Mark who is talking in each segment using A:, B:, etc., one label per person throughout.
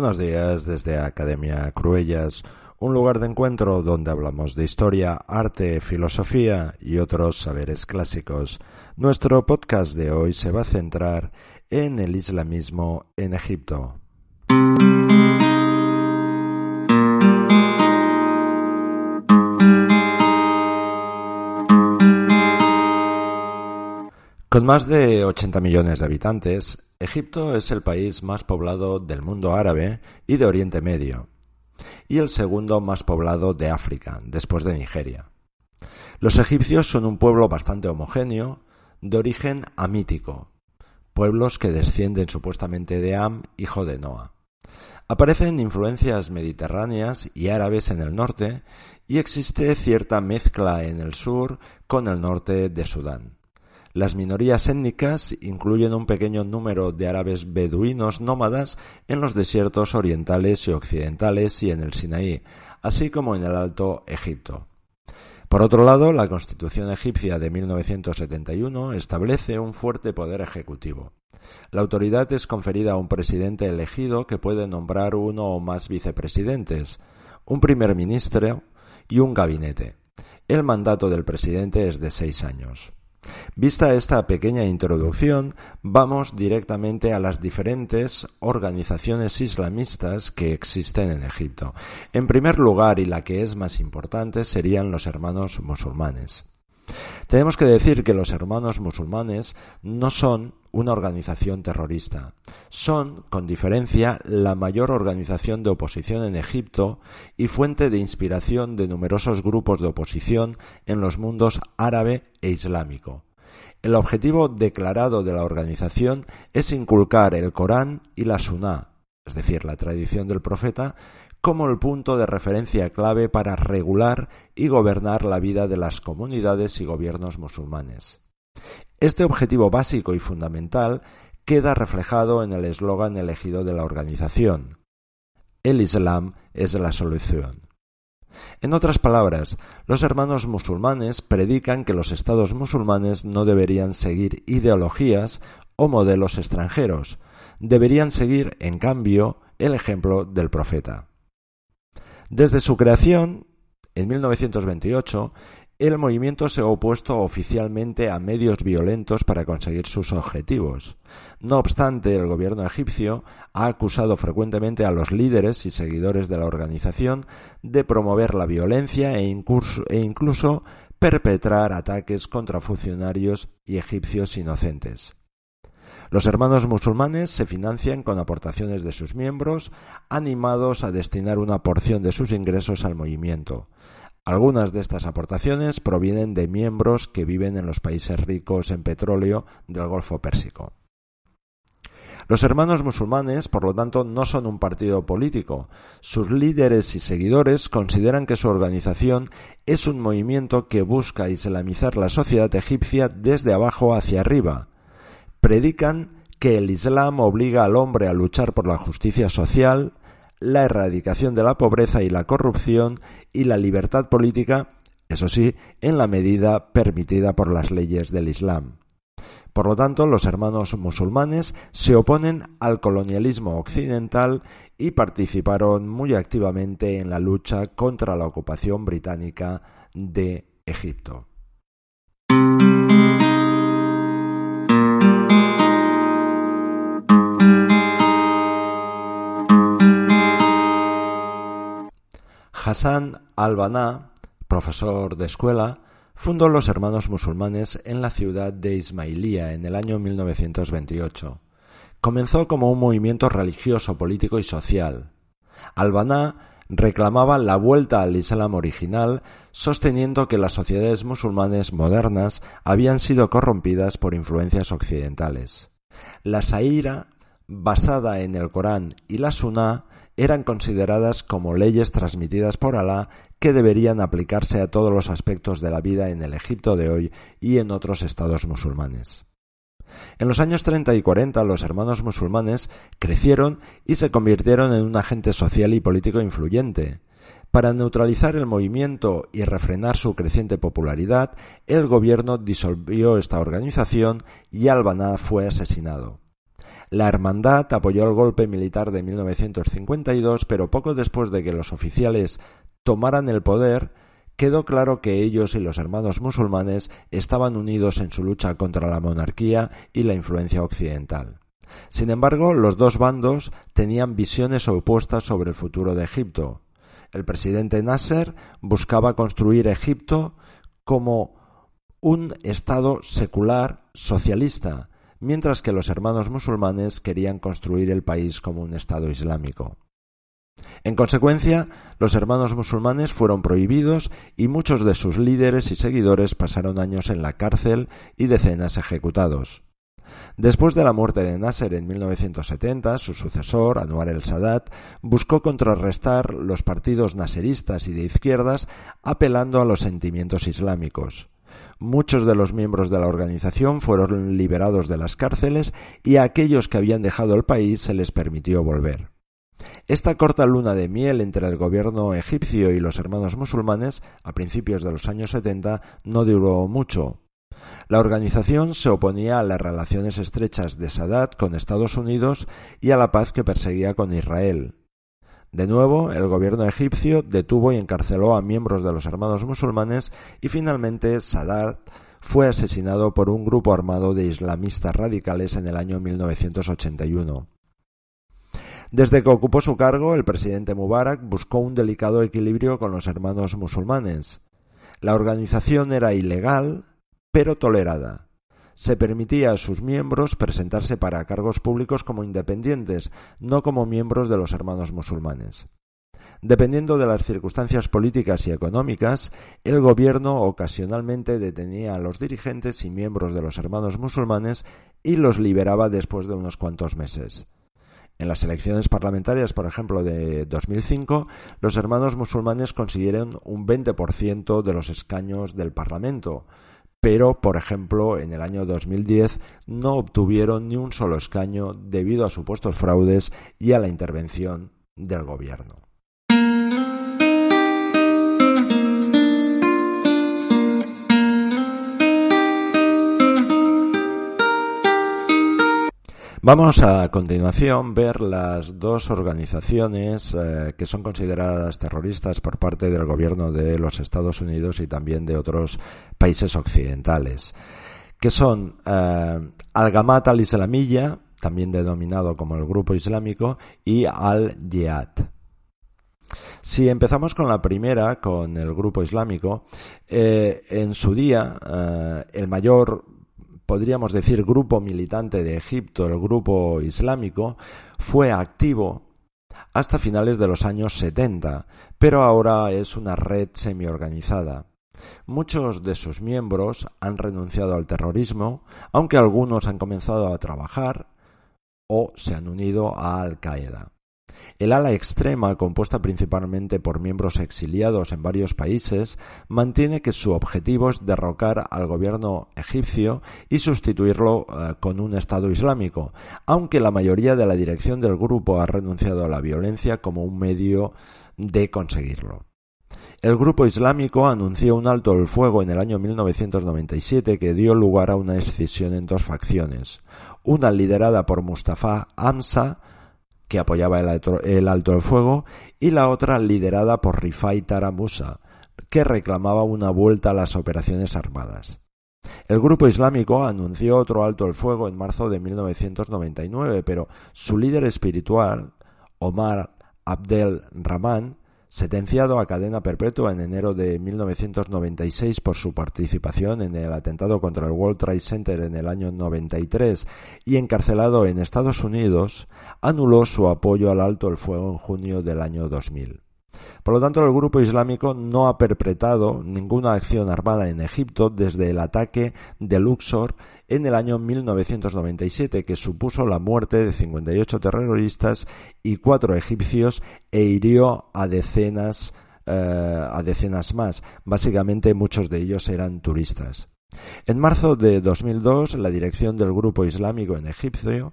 A: Buenos días desde Academia Cruellas, un lugar de encuentro donde hablamos de historia, arte, filosofía y otros saberes clásicos. Nuestro podcast de hoy se va a centrar en el islamismo en Egipto. Con más de 80 millones de habitantes, Egipto es el país más poblado del mundo árabe y de Oriente Medio, y el segundo más poblado de África, después de Nigeria. Los egipcios son un pueblo bastante homogéneo, de origen amítico, pueblos que descienden supuestamente de Am, hijo de Noah. Aparecen influencias mediterráneas y árabes en el norte y existe cierta mezcla en el sur con el norte de Sudán. Las minorías étnicas incluyen un pequeño número de árabes beduinos nómadas en los desiertos orientales y occidentales y en el Sinaí, así como en el Alto Egipto. Por otro lado, la Constitución egipcia de 1971 establece un fuerte poder ejecutivo. La autoridad es conferida a un presidente elegido que puede nombrar uno o más vicepresidentes, un primer ministro y un gabinete. El mandato del presidente es de seis años. Vista esta pequeña introducción, vamos directamente a las diferentes organizaciones islamistas que existen en Egipto. En primer lugar, y la que es más importante, serían los hermanos musulmanes. Tenemos que decir que los hermanos musulmanes no son una organización terrorista. Son, con diferencia, la mayor organización de oposición en Egipto y fuente de inspiración de numerosos grupos de oposición en los mundos árabe e islámico. El objetivo declarado de la organización es inculcar el Corán y la Suná, es decir, la tradición del profeta, como el punto de referencia clave para regular y gobernar la vida de las comunidades y gobiernos musulmanes. Este objetivo básico y fundamental queda reflejado en el eslogan elegido de la organización. El Islam es la solución. En otras palabras, los hermanos musulmanes predican que los estados musulmanes no deberían seguir ideologías o modelos extranjeros, deberían seguir, en cambio, el ejemplo del profeta. Desde su creación, en 1928, el movimiento se ha opuesto oficialmente a medios violentos para conseguir sus objetivos. No obstante, el gobierno egipcio ha acusado frecuentemente a los líderes y seguidores de la organización de promover la violencia e e incluso perpetrar ataques contra funcionarios y egipcios inocentes. Los hermanos musulmanes se financian con aportaciones de sus miembros, animados a destinar una porción de sus ingresos al movimiento. Algunas de estas aportaciones provienen de miembros que viven en los países ricos en petróleo del Golfo Pérsico. Los hermanos musulmanes, por lo tanto, no son un partido político. Sus líderes y seguidores consideran que su organización es un movimiento que busca islamizar la sociedad egipcia desde abajo hacia arriba. Predican que el Islam obliga al hombre a luchar por la justicia social, la erradicación de la pobreza y la corrupción y la libertad política, eso sí, en la medida permitida por las leyes del Islam. Por lo tanto, los hermanos musulmanes se oponen al colonialismo occidental y participaron muy activamente en la lucha contra la ocupación británica de Egipto. Hassan al-Banna, profesor de escuela, fundó los Hermanos Musulmanes en la ciudad de Ismailía en el año 1928. Comenzó como un movimiento religioso, político y social. Al-Banna reclamaba la vuelta al Islam original, sosteniendo que las sociedades musulmanes modernas habían sido corrompidas por influencias occidentales. La Saira, basada en el Corán y la Suná, eran consideradas como leyes transmitidas por Alá que deberían aplicarse a todos los aspectos de la vida en el Egipto de hoy y en otros estados musulmanes. En los años 30 y 40 los hermanos musulmanes crecieron y se convirtieron en un agente social y político influyente. Para neutralizar el movimiento y refrenar su creciente popularidad, el gobierno disolvió esta organización y al fue asesinado. La Hermandad apoyó el golpe militar de 1952, pero poco después de que los oficiales tomaran el poder, quedó claro que ellos y los hermanos musulmanes estaban unidos en su lucha contra la monarquía y la influencia occidental. Sin embargo, los dos bandos tenían visiones opuestas sobre el futuro de Egipto. El presidente Nasser buscaba construir Egipto como un Estado secular socialista, mientras que los hermanos musulmanes querían construir el país como un Estado islámico. En consecuencia, los hermanos musulmanes fueron prohibidos y muchos de sus líderes y seguidores pasaron años en la cárcel y decenas ejecutados. Después de la muerte de Nasser en 1970, su sucesor, Anwar el-Sadat, buscó contrarrestar los partidos naseristas y de izquierdas apelando a los sentimientos islámicos. Muchos de los miembros de la organización fueron liberados de las cárceles y a aquellos que habían dejado el país se les permitió volver. Esta corta luna de miel entre el gobierno egipcio y los hermanos musulmanes, a principios de los años 70, no duró mucho. La organización se oponía a las relaciones estrechas de Sadat con Estados Unidos y a la paz que perseguía con Israel. De nuevo, el gobierno egipcio detuvo y encarceló a miembros de los hermanos musulmanes y finalmente Sadat fue asesinado por un grupo armado de islamistas radicales en el año 1981. Desde que ocupó su cargo, el presidente Mubarak buscó un delicado equilibrio con los hermanos musulmanes. La organización era ilegal, pero tolerada. Se permitía a sus miembros presentarse para cargos públicos como independientes, no como miembros de los hermanos musulmanes. Dependiendo de las circunstancias políticas y económicas, el gobierno ocasionalmente detenía a los dirigentes y miembros de los hermanos musulmanes y los liberaba después de unos cuantos meses. En las elecciones parlamentarias, por ejemplo, de 2005, los hermanos musulmanes consiguieron un 20% de los escaños del Parlamento, pero, por ejemplo, en el año 2010 no obtuvieron ni un solo escaño debido a supuestos fraudes y a la intervención del gobierno. Vamos a continuación ver las dos organizaciones eh, que son consideradas terroristas por parte del gobierno de los Estados Unidos y también de otros países occidentales, que son eh, Al-Gamat al-Islamiyya, también denominado como el Grupo Islámico, y Al-Jihad. Si empezamos con la primera, con el Grupo Islámico, eh, en su día el mayor podríamos decir, grupo militante de Egipto, el grupo islámico, fue activo hasta finales de los años 70, pero ahora es una red semi-organizada. Muchos de sus miembros han renunciado al terrorismo, aunque algunos han comenzado a trabajar o se han unido a Al Qaeda. El ala extrema, compuesta principalmente por miembros exiliados en varios países, mantiene que su objetivo es derrocar al gobierno egipcio y sustituirlo eh, con un Estado islámico, aunque la mayoría de la dirección del grupo ha renunciado a la violencia como un medio de conseguirlo. El grupo islámico anunció un alto el fuego en el año 1997 que dio lugar a una escisión en dos facciones, una liderada por Mustafa Amsa, que apoyaba el alto, el fuego, y la otra liderada por Rifai Taramusa, que reclamaba una vuelta a las operaciones armadas. El grupo islámico anunció otro alto el fuego en marzo de 1999, pero su líder espiritual, Omar Abdel Rahman, sentenciado a cadena perpetua en enero de 1996 por su participación en el atentado contra el World Trade Center en el año 93 y encarcelado en Estados Unidos, anuló su apoyo al alto el fuego en junio del año 2000. Por lo tanto, el grupo islámico no ha perpetrado ninguna acción armada en Egipto desde el ataque de Luxor en el año 1997, que supuso la muerte de 58 terroristas y cuatro egipcios e hirió a decenas, eh, a decenas más. Básicamente muchos de ellos eran turistas. En marzo de 2002, la dirección del grupo islámico en Egipcio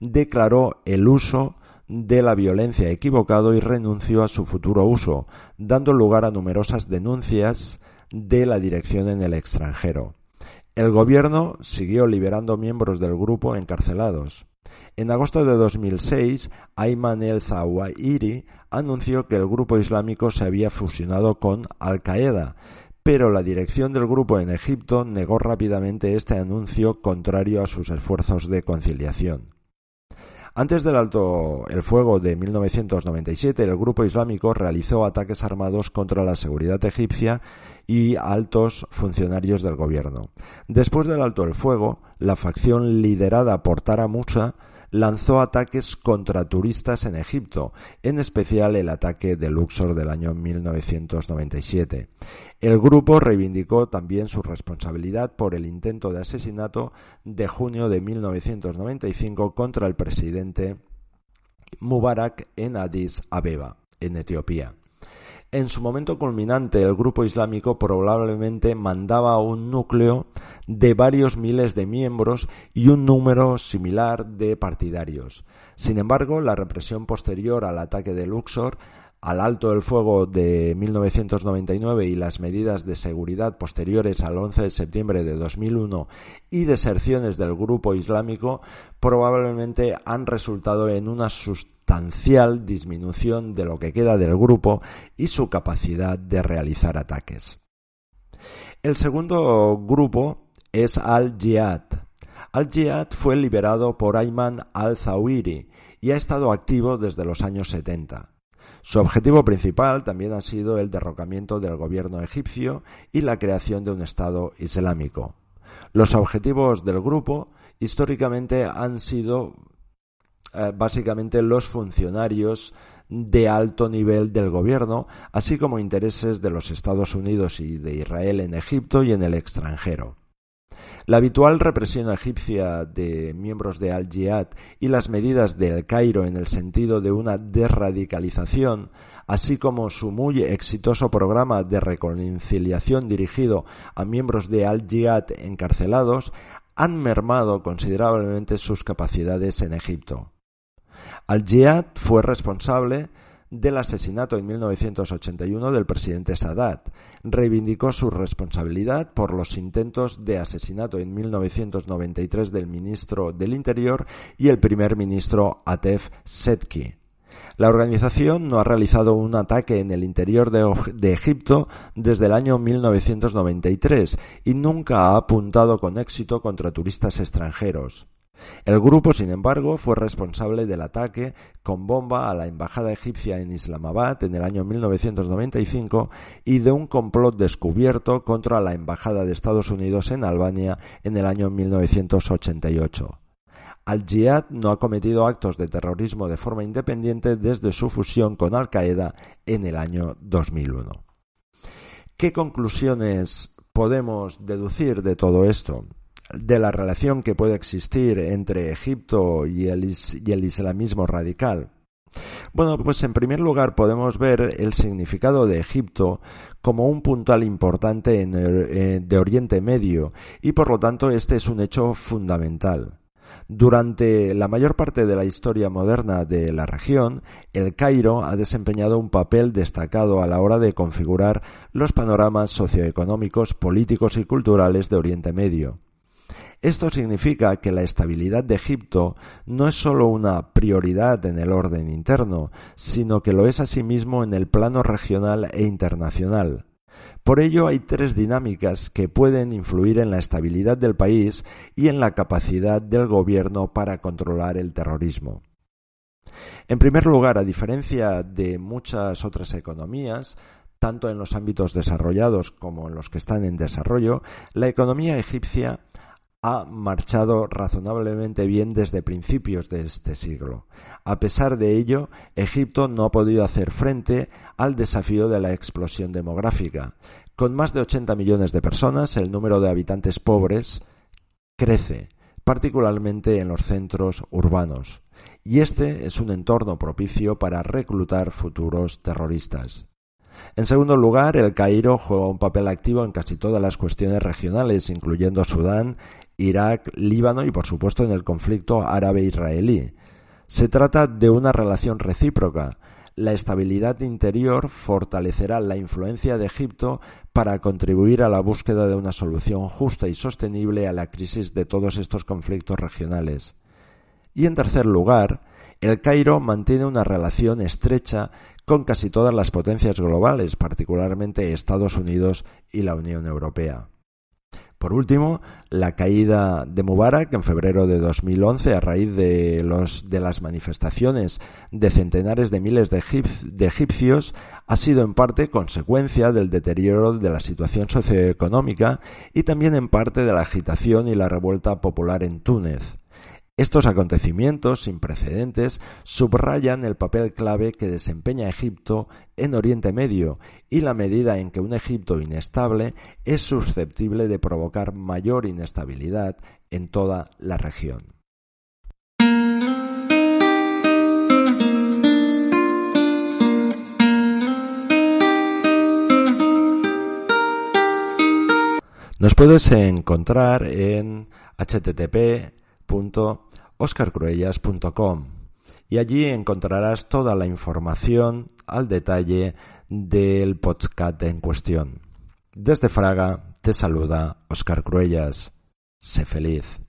A: declaró el uso de la violencia equivocado y renunció a su futuro uso, dando lugar a numerosas denuncias de la dirección en el extranjero. El gobierno siguió liberando miembros del grupo encarcelados. En agosto de 2006, Ayman el-Zawahiri anunció que el grupo islámico se había fusionado con Al-Qaeda, pero la dirección del grupo en Egipto negó rápidamente este anuncio contrario a sus esfuerzos de conciliación. Antes del alto el fuego de 1997, el grupo islámico realizó ataques armados contra la seguridad egipcia y altos funcionarios del gobierno. Después del alto el fuego, la facción liderada por Tara Musa lanzó ataques contra turistas en Egipto, en especial el ataque de Luxor del año 1997. El grupo reivindicó también su responsabilidad por el intento de asesinato de junio de 1995 contra el presidente Mubarak en Addis Abeba, en Etiopía. En su momento culminante, el grupo islámico probablemente mandaba un núcleo de varios miles de miembros y un número similar de partidarios. Sin embargo, la represión posterior al ataque de Luxor al alto del fuego de 1999 y las medidas de seguridad posteriores al 11 de septiembre de 2001 y deserciones del grupo islámico probablemente han resultado en una sustancial disminución de lo que queda del grupo y su capacidad de realizar ataques. El segundo grupo es Al-Jihad. Al-Jihad fue liberado por Ayman al-Zawiri y ha estado activo desde los años 70. Su objetivo principal también ha sido el derrocamiento del gobierno egipcio y la creación de un Estado islámico. Los objetivos del grupo históricamente han sido eh, básicamente los funcionarios de alto nivel del gobierno, así como intereses de los Estados Unidos y de Israel en Egipto y en el extranjero. La habitual represión egipcia de miembros de Al-Jihad y las medidas de El Cairo en el sentido de una desradicalización, así como su muy exitoso programa de reconciliación dirigido a miembros de Al-Jihad encarcelados, han mermado considerablemente sus capacidades en Egipto. Al-Jihad fue responsable del asesinato en 1981 del presidente Sadat. Reivindicó su responsabilidad por los intentos de asesinato en 1993 del ministro del Interior y el primer ministro Atef Setki. La organización no ha realizado un ataque en el interior de, de, Egipto desde el año 1993 y nunca ha apuntado con éxito contra turistas extranjeros. El grupo, sin embargo, fue responsable del ataque con bomba a la embajada egipcia en Islamabad en el año 1995 y de un complot descubierto contra la embajada de Estados Unidos en Albania en el año 1988. Al-Jihad no ha cometido actos de terrorismo de forma independiente desde su fusión con Al-Qaeda en el año 2001. ¿Qué conclusiones podemos deducir de todo esto? De la relación que puede existir entre Egipto y el, islamismo radical? Bueno, pues en primer lugar podemos ver el significado de Egipto como un puntal importante en eh, de Oriente Medio y por lo tanto este es un hecho fundamental. Durante la mayor parte de la historia moderna de la región, el Cairo ha desempeñado un papel destacado a la hora de configurar los panoramas socioeconómicos, políticos y culturales de Oriente Medio. Esto significa que la estabilidad de Egipto no es sólo una prioridad en el orden interno, sino que lo es asimismo en el plano regional e internacional. Por ello hay tres dinámicas que pueden influir en la estabilidad del país y en la capacidad del gobierno para controlar el terrorismo. En primer lugar, a diferencia de muchas otras economías, tanto en los ámbitos desarrollados como en los que están en desarrollo, la economía egipcia ha marchado razonablemente bien desde principios de este siglo. A pesar de ello, Egipto no ha podido hacer frente al desafío de la explosión demográfica. Con más de 80 millones de personas, el número de habitantes pobres crece, particularmente en los centros urbanos, y este es un entorno propicio para reclutar futuros terroristas. En segundo lugar, el Cairo juega un papel activo en casi todas las cuestiones regionales, incluyendo Sudán, Irak, Líbano y por supuesto en el conflicto árabe-israelí. Se trata de una relación recíproca. La estabilidad interior fortalecerá la influencia de Egipto para contribuir a la búsqueda de una solución justa y sostenible a la crisis de todos estos conflictos regionales. Y en tercer lugar, el Cairo mantiene una relación estrecha con casi todas las potencias globales, particularmente Estados Unidos y la Unión Europea. Por último, la caída de Mubarak en febrero de 2011 a raíz de, las manifestaciones de centenares de miles de, egipcios ha sido en parte consecuencia del deterioro de la situación socioeconómica y también en parte de la agitación y la revuelta popular en Túnez. Estos acontecimientos sin precedentes subrayan el papel clave que desempeña Egipto en Oriente Medio y la medida en que un Egipto inestable es susceptible de provocar mayor inestabilidad en toda la región. Nos puedes encontrar en http oscarcruellas.com y allí encontrarás toda la información al detalle del podcast en cuestión. Desde Fraga te saluda Oscar Cruellas. Sé feliz.